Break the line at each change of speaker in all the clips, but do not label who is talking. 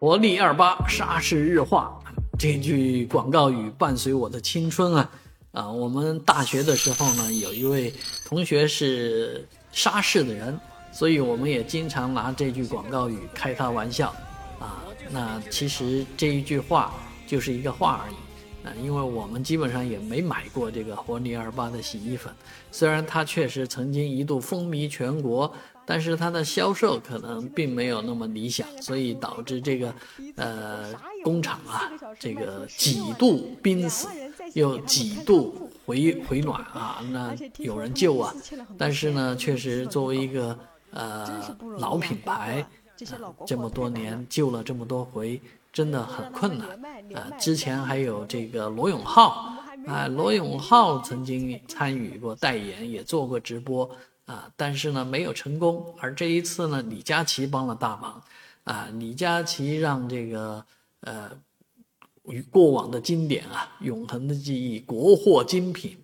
活力二八，沙市日化，这句广告语伴随我的青春啊！啊，我们大学的时候呢，有一位同学是沙市的人，所以我们也经常拿这句广告语开他玩笑。啊，那其实这一句话就是一个话而已。啊，因为我们基本上也没买过这个活力二八的洗衣粉，虽然它确实曾经一度风靡全国。但是它的销售可能并没有那么理想，所以导致这个，呃，工厂啊，这个几度濒死，又几度回回暖啊，那有人救啊。但是呢，确实作为一个呃老品牌，这么多年救了这么多回，真的很困难啊。之前还有这个罗永浩啊，罗永浩曾经参与过代言，也做过直播。啊，但是呢没有成功，而这一次呢，李佳琦帮了大忙，啊，李佳琦让这个呃与过往的经典啊，永恒的记忆，国货精品，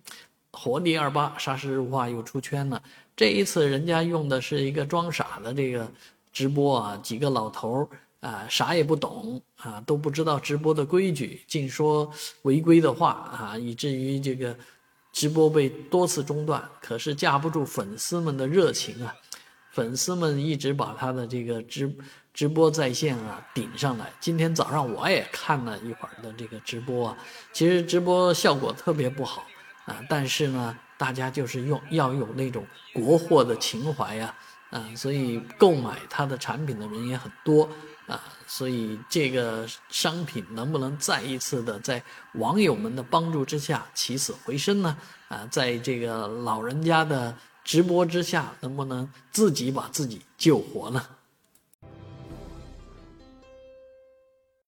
活力二八，沙市日化又出圈了。这一次人家用的是一个装傻的这个直播啊，几个老头啊，啥也不懂啊，都不知道直播的规矩，净说违规的话啊，以至于这个。直播被多次中断，可是架不住粉丝们的热情啊！粉丝们一直把他的这个直直播在线啊顶上来。今天早上我也看了一会儿的这个直播啊，其实直播效果特别不好啊，但是呢，大家就是用要有那种国货的情怀呀，啊，所以购买他的产品的人也很多。啊，所以这个商品能不能再一次的在网友们的帮助之下起死回生呢？啊，在这个老人家的直播之下，能不能自己把自己救活呢？